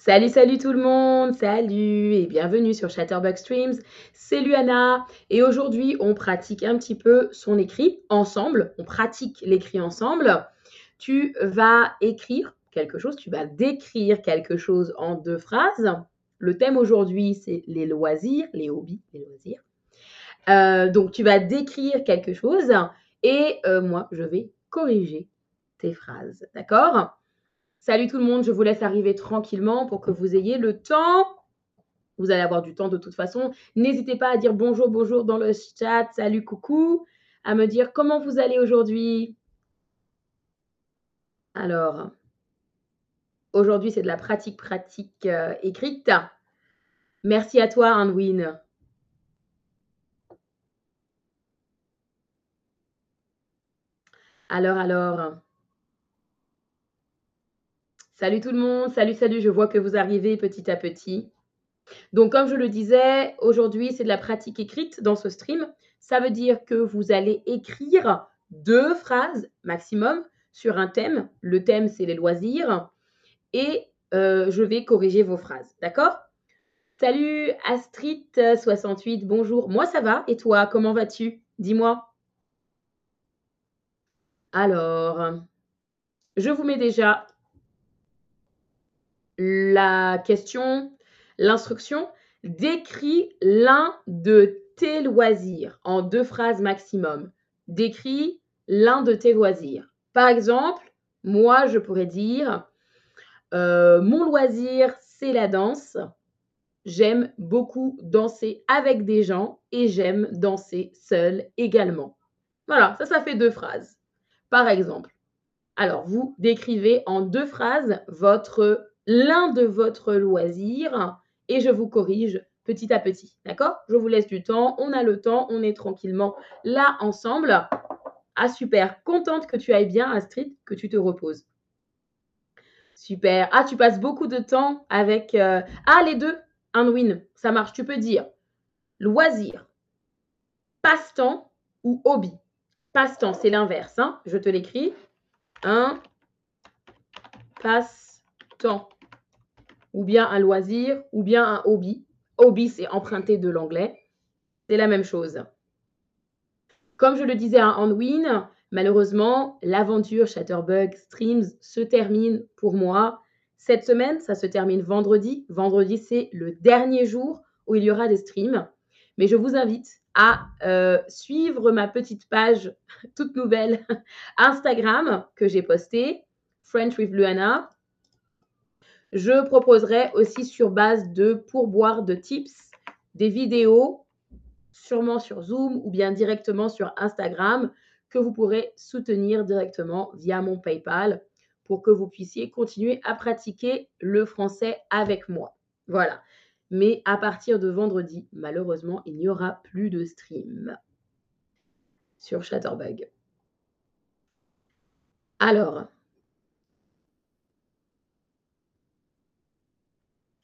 Salut, salut tout le monde, salut et bienvenue sur Chatterbug Streams. C'est Luana et aujourd'hui on pratique un petit peu son écrit ensemble. On pratique l'écrit ensemble. Tu vas écrire quelque chose, tu vas décrire quelque chose en deux phrases. Le thème aujourd'hui c'est les loisirs, les hobbies, les loisirs. Euh, donc tu vas décrire quelque chose et euh, moi je vais corriger tes phrases, d'accord? Salut tout le monde, je vous laisse arriver tranquillement pour que vous ayez le temps. Vous allez avoir du temps de toute façon. N'hésitez pas à dire bonjour, bonjour dans le chat, salut, coucou, à me dire comment vous allez aujourd'hui. Alors, aujourd'hui, c'est de la pratique pratique euh, écrite. Merci à toi, Anwin. Alors, alors. Salut tout le monde, salut, salut, je vois que vous arrivez petit à petit. Donc, comme je le disais, aujourd'hui, c'est de la pratique écrite dans ce stream. Ça veut dire que vous allez écrire deux phrases maximum sur un thème. Le thème, c'est les loisirs. Et euh, je vais corriger vos phrases. D'accord? Salut Astrid68, bonjour. Moi, ça va? Et toi, comment vas-tu? Dis-moi. Alors, je vous mets déjà la question, l'instruction, décris l'un de tes loisirs en deux phrases maximum. Décris l'un de tes loisirs. Par exemple, moi, je pourrais dire, euh, mon loisir, c'est la danse. J'aime beaucoup danser avec des gens et j'aime danser seul également. Voilà, ça, ça fait deux phrases. Par exemple, alors vous décrivez en deux phrases votre l'un de votre loisir et je vous corrige petit à petit. D'accord? Je vous laisse du temps, on a le temps, on est tranquillement là ensemble. Ah super, contente que tu ailles bien Astrid, que tu te reposes. Super. Ah, tu passes beaucoup de temps avec... Euh, ah, les deux, un win, ça marche. Tu peux dire loisir, passe-temps ou hobby? Passe-temps, c'est l'inverse. Hein Je te l'écris. Un passe-temps ou bien un loisir, ou bien un hobby. Hobby, c'est emprunté de l'anglais. C'est la même chose. Comme je le disais à Anwin, malheureusement, l'aventure Chatterbug Streams se termine pour moi cette semaine. Ça se termine vendredi. Vendredi, c'est le dernier jour où il y aura des streams. Mais je vous invite à euh, suivre ma petite page toute nouvelle Instagram que j'ai postée, French with Luana. Je proposerai aussi sur base de pourboire de tips des vidéos, sûrement sur Zoom ou bien directement sur Instagram, que vous pourrez soutenir directement via mon PayPal pour que vous puissiez continuer à pratiquer le français avec moi. Voilà. Mais à partir de vendredi, malheureusement, il n'y aura plus de stream sur Chatterbug. Alors,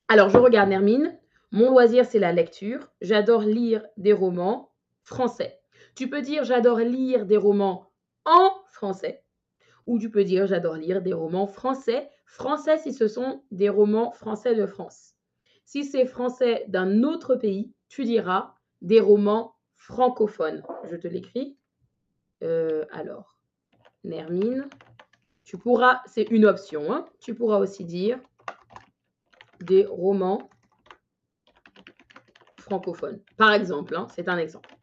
Alors, je regarde Nermine. Mon loisir, c'est la lecture. J'adore lire des romans français. Tu peux dire j'adore lire des romans en français. Ou tu peux dire j'adore lire des romans français. Français si ce sont des romans français de France. Si c'est français d'un autre pays, tu diras des romans francophones. Je te l'écris. Euh, alors, Nermine, tu pourras, c'est une option, hein. tu pourras aussi dire des romans francophones. Par exemple, hein, c'est un exemple.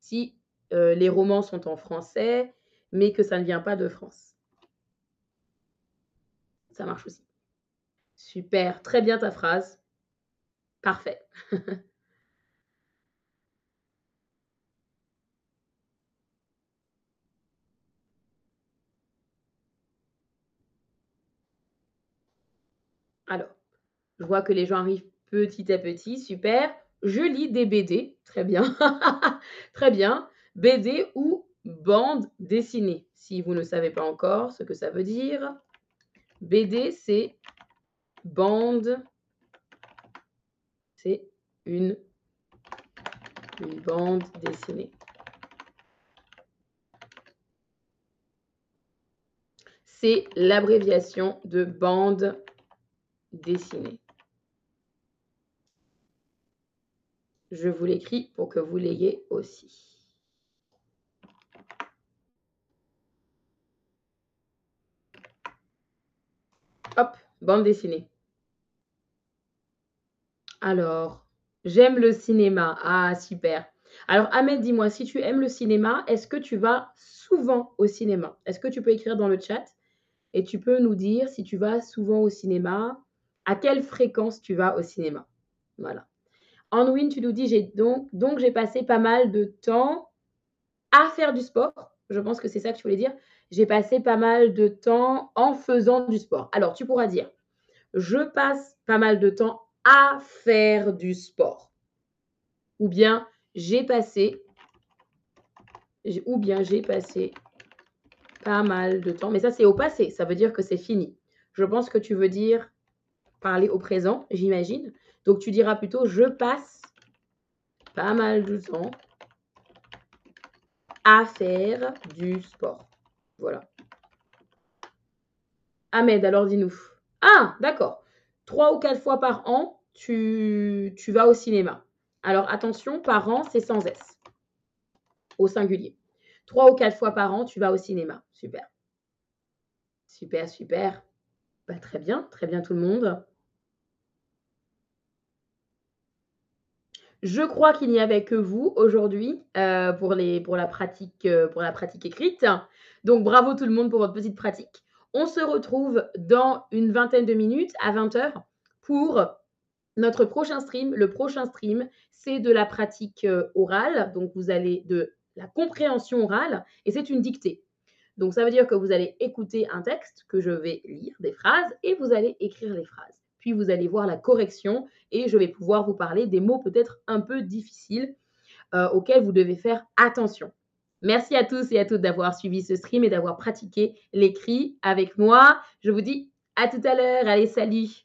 Si euh, les romans sont en français, mais que ça ne vient pas de France. Ça marche aussi. Super, très bien ta phrase. Parfait. Alors, je vois que les gens arrivent petit à petit. Super. Je lis des BD. Très bien. Très bien. BD ou bande dessinée. Si vous ne savez pas encore ce que ça veut dire. BD, c'est bande. C'est une, une bande dessinée. C'est l'abréviation de bande dessiner. Je vous l'écris pour que vous l'ayez aussi. Hop, bande dessinée. Alors, j'aime le cinéma. Ah, super. Alors, Ahmed, dis-moi, si tu aimes le cinéma, est-ce que tu vas souvent au cinéma? Est-ce que tu peux écrire dans le chat et tu peux nous dire si tu vas souvent au cinéma, à quelle fréquence tu vas au cinéma? Voilà. Anwin, tu nous dis, j'ai donc, donc j'ai passé pas mal de temps à faire du sport. Je pense que c'est ça que tu voulais dire. J'ai passé pas mal de temps en faisant du sport. Alors, tu pourras dire, je passe pas mal de temps à faire du sport. Ou bien, j'ai passé, ou bien j'ai passé pas mal de temps. Mais ça, c'est au passé. Ça veut dire que c'est fini. Je pense que tu veux dire parler au présent, j'imagine. Donc, tu diras plutôt, je passe pas mal de temps à faire du sport. Voilà. Ahmed, alors dis-nous. Ah, d'accord. Trois ou quatre fois par an, tu, tu vas au cinéma. Alors attention, par an, c'est sans S. Au singulier. Trois ou quatre fois par an, tu vas au cinéma. Super. Super, super. Bah, très bien, très bien tout le monde. Je crois qu'il n'y avait que vous aujourd'hui euh, pour, pour, la pratique, euh, pour la pratique écrite. Donc bravo tout le monde pour votre petite pratique. On se retrouve dans une vingtaine de minutes à 20h pour notre prochain stream. Le prochain stream, c'est de la pratique euh, orale. Donc vous allez de la compréhension orale et c'est une dictée. Donc ça veut dire que vous allez écouter un texte que je vais lire, des phrases, et vous allez écrire les phrases puis vous allez voir la correction et je vais pouvoir vous parler des mots peut-être un peu difficiles euh, auxquels vous devez faire attention. Merci à tous et à toutes d'avoir suivi ce stream et d'avoir pratiqué l'écrit avec moi. Je vous dis à tout à l'heure. Allez, salut